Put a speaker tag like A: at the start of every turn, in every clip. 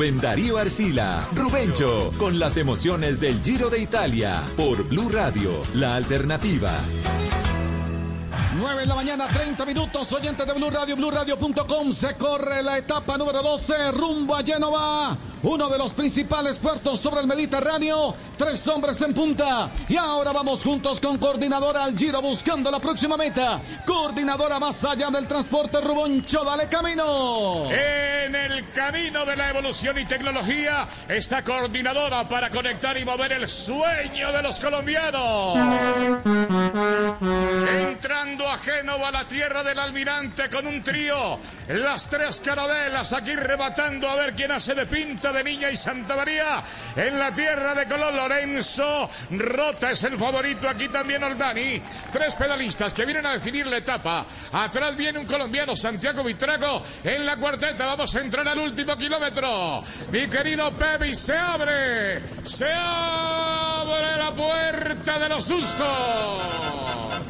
A: Rubén Darío Arcila, Rubencho, con las emociones del Giro de Italia, por Blue Radio, la alternativa.
B: 9 en la mañana, 30 minutos, oyentes de Blue Radio, BlueRadio.com. Se corre la etapa número 12, rumbo a Génova. Uno de los principales puertos sobre el Mediterráneo. Tres hombres en punta. Y ahora vamos juntos con coordinadora al Giro buscando la próxima meta. Coordinadora más allá del transporte, Ruboncho, dale camino.
C: En el camino de la evolución y tecnología está coordinadora para conectar y mover el sueño de los colombianos. Génova, la tierra del almirante, con un trío. Las tres carabelas aquí rebatando a ver quién hace de pinta de Niña y Santa María. En la tierra de color Lorenzo. Rota es el favorito aquí también Oldani. Tres pedalistas que vienen a definir la etapa. Atrás viene un colombiano, Santiago Vitrago. En la cuarteta vamos a entrar al último kilómetro. Mi querido Pepe, se abre. Se abre la puerta de los sustos.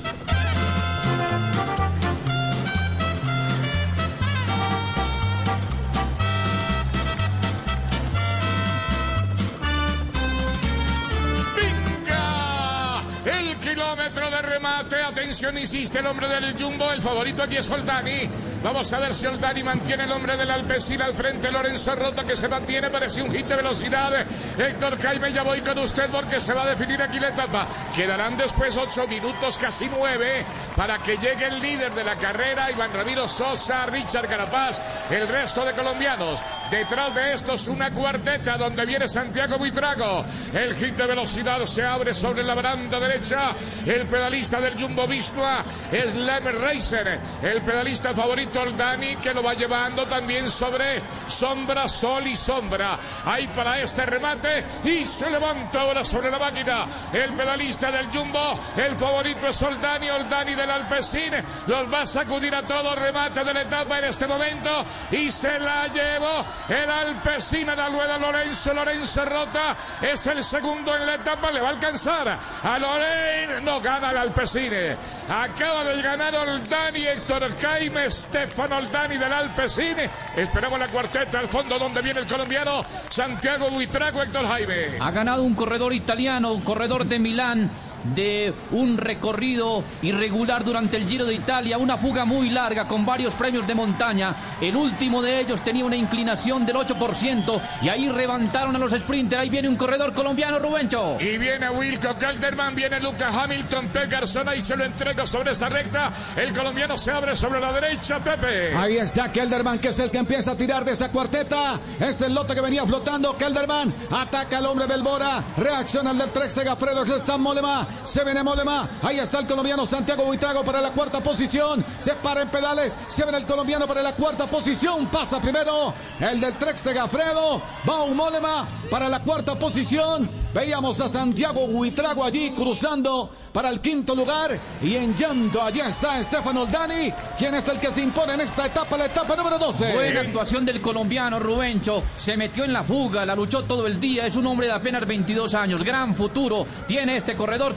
C: Remate. Atención, insiste el hombre del Jumbo. El favorito aquí es Oldani. Vamos a ver si Oldani mantiene el hombre del Alpecin al frente. Lorenzo Rota que se mantiene. Parece un hit de velocidad. Héctor Jaime, ya voy con usted porque se va a definir aquí la etapa. Quedarán después ocho minutos, casi nueve, para que llegue el líder de la carrera. Iván Ramiro Sosa, Richard Carapaz, el resto de colombianos. Detrás de estos una cuarteta donde viene Santiago Buitrago. El hit de velocidad se abre sobre la baranda derecha. El pedalista del Jumbo Vistua es Lem Racer. El pedalista favorito Oldani que lo va llevando también sobre sombra, sol y sombra. Ahí para este remate y se levanta ahora sobre la máquina. El pedalista del Jumbo, el favorito es Oldani, Oldani del Alpecin. Los va a sacudir a todos. Remate de la etapa en este momento y se la llevó el Alpecin a la rueda Lorenzo. Lorenzo Rota es el segundo en la etapa. Le va a alcanzar a Lorenzo. No gana el Alpecin. Acaba de ganar Oldani, Héctor Jaime, Stefano Oldani del Alpecin. Esperamos la cuarteta al fondo donde viene el colombiano Santiago Buitrago, Héctor Jaime.
D: Ha ganado un corredor italiano, un corredor de Milán de un recorrido irregular durante el Giro de Italia, una fuga muy larga con varios premios de montaña. El último de ellos tenía una inclinación del 8% y ahí levantaron a los sprinters. Ahí viene un corredor colombiano, Rubencho.
C: Y viene Wilco Calderman, viene Lucas Hamilton, Pepe Garzona y se lo entrega sobre esta recta. El colombiano se abre sobre la derecha, Pepe.
B: Ahí está Kelderman, que es el que empieza a tirar de esa cuarteta. Es el lote que venía flotando. Kelderman ataca al hombre del Bora. Reacciona el del Trek Segafredo, que está Molema. Se viene Molema. Ahí está el colombiano Santiago Buitrago para la cuarta posición. Se para en pedales. Se viene el colombiano para la cuarta posición. Pasa primero el del Trek Segafredo. Va un Molema para la cuarta posición. Veíamos a Santiago Buitrago allí cruzando para el quinto lugar y en llanto allá está Stefano Oldani, quien es el que se impone en esta etapa, la etapa número 12.
D: Buena actuación del colombiano Rubencho. Se metió en la fuga, la luchó todo el día. Es un hombre de apenas 22 años. Gran futuro tiene este corredor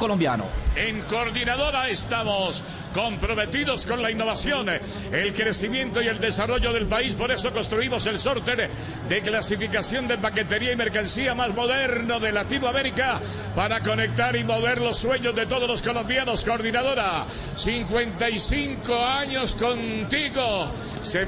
C: En coordinadora estamos comprometidos con la innovación, el crecimiento y el desarrollo del país. Por eso construimos el sorteo de clasificación de paquetería y mercancía más moderno de Latinoamérica para conectar y mover los sueños de todos los colombianos. Coordinadora, 55 años contigo. Se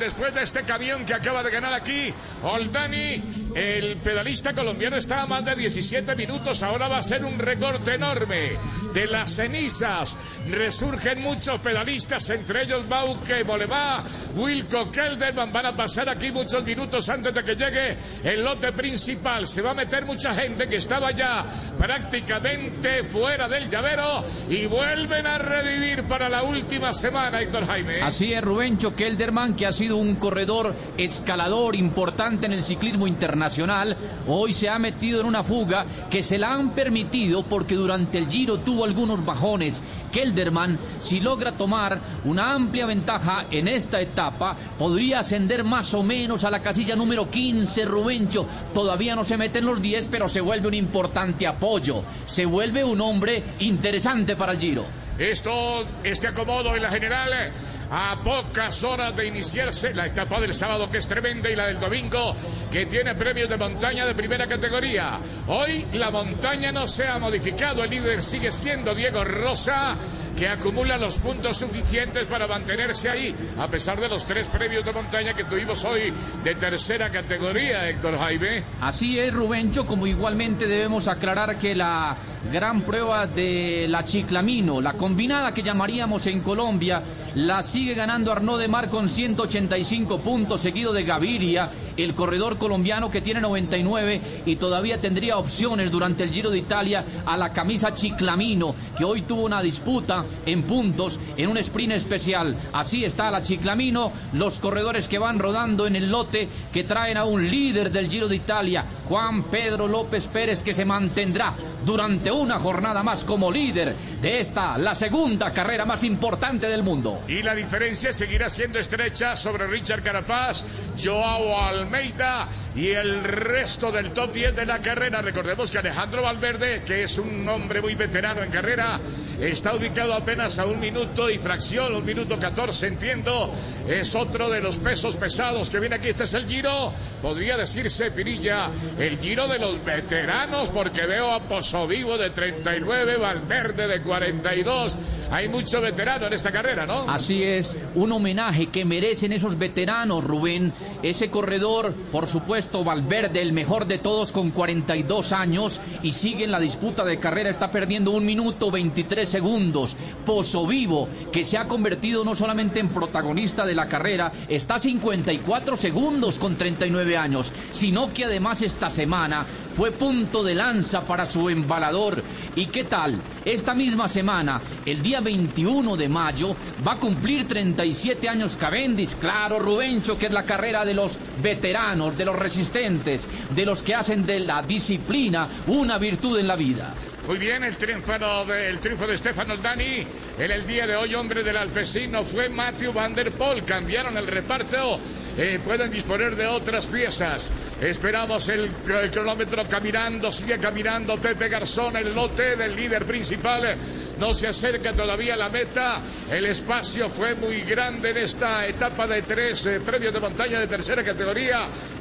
C: después de este camión que acaba de ganar aquí. Oldani, el pedalista colombiano está a más de 17 minutos. Ahora va a ser un recorte enorme de las cenizas. Resurgen muchos pedalistas, entre ellos Bauke, Molema, Wilco, Kelderman. Van a pasar aquí muchos minutos antes de que llegue el lote principal. Se va a meter mucha gente que estaba ya prácticamente fuera del llavero y vuelven a revivir para la última semana, Héctor Jaime.
D: Así es, Rubencho Kelderman, que ha sido un corredor escalador importante en el ciclismo internacional, hoy se ha metido en una fuga que se la han permitido porque durante el Giro tuvo algunos bajones. Kelderman, si logra tomar una amplia ventaja en esta etapa, podría ascender más o menos a la casilla número 15, Rubencho. Todavía no se mete en los 10, pero se vuelve un importante apoyo. Se vuelve un hombre interesante para el Giro.
C: esto, este acomodo en la general a pocas horas de iniciarse la etapa del sábado que es tremenda y la del domingo que tiene premios de montaña de primera categoría. Hoy la montaña no se ha modificado, el líder sigue siendo Diego Rosa que acumula los puntos suficientes para mantenerse ahí, a pesar de los tres premios de montaña que tuvimos hoy de tercera categoría, Héctor Jaime.
D: Así es, Rubencho, como igualmente debemos aclarar que la gran prueba de la Chiclamino, la combinada que llamaríamos en Colombia, la sigue ganando Arnaud de Mar con 185 puntos, seguido de Gaviria, el corredor colombiano que tiene 99 y todavía tendría opciones durante el Giro de Italia a la camisa Chiclamino, que hoy tuvo una disputa en puntos en un sprint especial. Así está la Chiclamino, los corredores que van rodando en el lote que traen a un líder del Giro de Italia, Juan Pedro López Pérez, que se mantendrá durante una jornada más como líder de esta, la segunda carrera más importante del mundo.
C: Y la diferencia seguirá siendo estrecha sobre Richard Carapaz, Joao Almeida Almeida. Y el resto del top 10 de la carrera. Recordemos que Alejandro Valverde, que es un hombre muy veterano en carrera, está ubicado apenas a un minuto y fracción, un minuto 14, entiendo. Es otro de los pesos pesados que viene aquí. Este es el giro, podría decirse, Pirilla, el giro de los veteranos, porque veo a Pozo Vivo de 39, Valverde de 42. Hay mucho veterano en esta carrera, ¿no?
D: Así es, un homenaje que merecen esos veteranos, Rubén. Ese corredor, por supuesto, Valverde, el mejor de todos con 42 años y sigue en la disputa de carrera, está perdiendo un minuto 23 segundos. Pozo Vivo, que se ha convertido no solamente en protagonista de la carrera, está a 54 segundos con 39 años, sino que además esta semana fue punto de lanza para su embalador. ¿Y qué tal? Esta misma semana, el día 21 de mayo, va a cumplir 37 años Cavendish. Claro, Rubencho, que es la carrera de los veteranos, de los resistentes, de los que hacen de la disciplina una virtud en la vida.
C: Muy bien, el triunfo, de, el triunfo de Stefano Dani en el día de hoy, hombre del Alpecino, fue Matthew Van Der Poel. Cambiaron el reparto. Eh, pueden disponer de otras piezas. Esperamos el, el, cronómetro caminando, sigue caminando Pepe Garzón, el lote del líder principal. No se acerca todavía a la meta. El espacio fue muy grande en esta etapa de tres eh, premios de montaña de tercera categoría.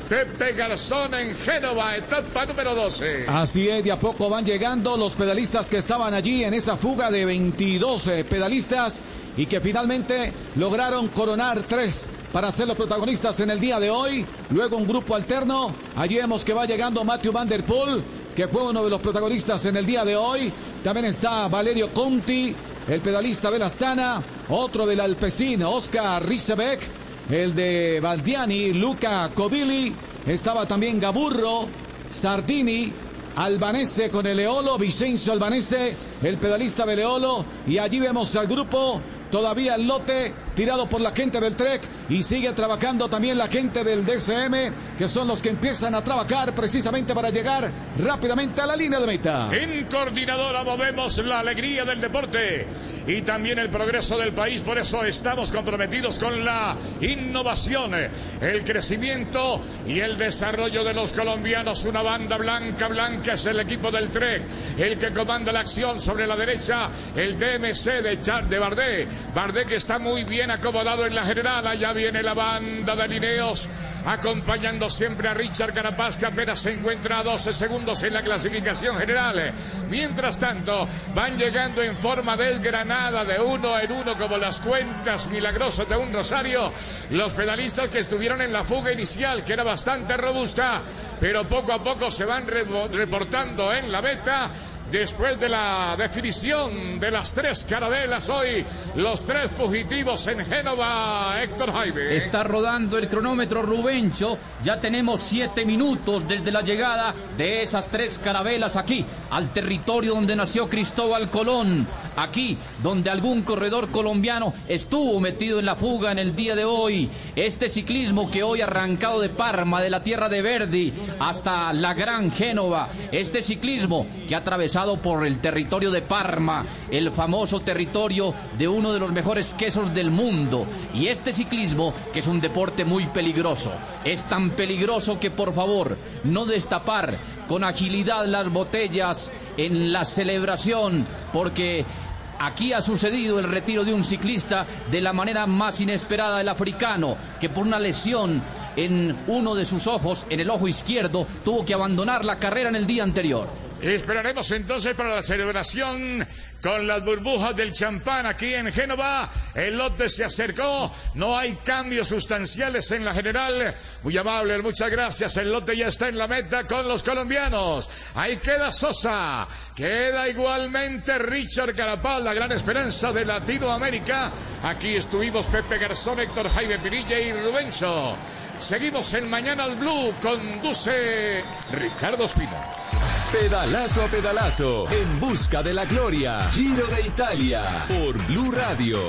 C: Pepe Garzón en Génova, etapa número 12.
B: Así es, de a poco van llegando los pedalistas que estaban allí en esa fuga de 22 eh, pedalistas y que finalmente lograron coronar tres para ser los protagonistas en el día de hoy. Luego un grupo alterno. Allí vemos que va llegando Matthew Van Der Poel, que fue uno de los protagonistas en el día de hoy. También está Valerio Conti, el pedalista de la Astana, otro del Alpecin, Oscar Risebeck, el de Valdiani, Luca Covilli, estaba también Gaburro, Sardini, Albanese con el Eolo, Vicenzo Albanese, el pedalista del Eolo, y allí vemos al grupo, todavía el lote tirado por la gente del Trek y sigue trabajando también la gente del DCM, que son los que empiezan a trabajar precisamente para llegar rápidamente a la línea de meta.
C: En coordinadora movemos la alegría del deporte y también el progreso del país. Por eso estamos comprometidos con la innovación, el crecimiento y el desarrollo de los colombianos. Una banda blanca, blanca es el equipo del TREC, el que comanda la acción sobre la derecha, el DMC de, Char de Bardé. Bardé que está muy bien acomodado en la general. Allá viene la banda de Lineos acompañando siempre a Richard Carapaz que apenas se encuentra a 12 segundos en la clasificación general. Mientras tanto, van llegando en forma desgranada de uno en uno como las cuentas milagrosas de un rosario los pedalistas que estuvieron en la fuga inicial que era bastante robusta, pero poco a poco se van reportando en la meta Después de la definición de las tres carabelas hoy, los tres fugitivos en Génova, Héctor Jaime.
D: Está rodando el cronómetro Rubencho. Ya tenemos siete minutos desde la llegada de esas tres carabelas aquí, al territorio donde nació Cristóbal Colón. Aquí, donde algún corredor colombiano estuvo metido en la fuga en el día de hoy. Este ciclismo que hoy ha arrancado de Parma, de la tierra de Verdi, hasta la Gran Génova. Este ciclismo que ha atravesado por el territorio de Parma, el famoso territorio de uno de los mejores quesos del mundo. Y este ciclismo, que es un deporte muy peligroso, es tan peligroso que por favor no destapar con agilidad las botellas en la celebración, porque Aquí ha sucedido el retiro de un ciclista de la manera más inesperada del africano, que por una lesión en uno de sus ojos, en el ojo izquierdo, tuvo que abandonar la carrera en el día anterior.
C: Esperaremos entonces para la celebración con las burbujas del champán aquí en Génova. El lote se acercó, no hay cambios sustanciales en la general. Muy amable, muchas gracias. El lote ya está en la meta con los colombianos. Ahí queda Sosa, queda igualmente Richard Carapal, la gran esperanza de Latinoamérica. Aquí estuvimos Pepe Garzón, Héctor Jaime Pinilla y Rubencho. Seguimos en Mañana al Blue, conduce Ricardo Espino.
A: Pedalazo a pedalazo, en busca de la gloria. Giro de Italia, por Blue Radio.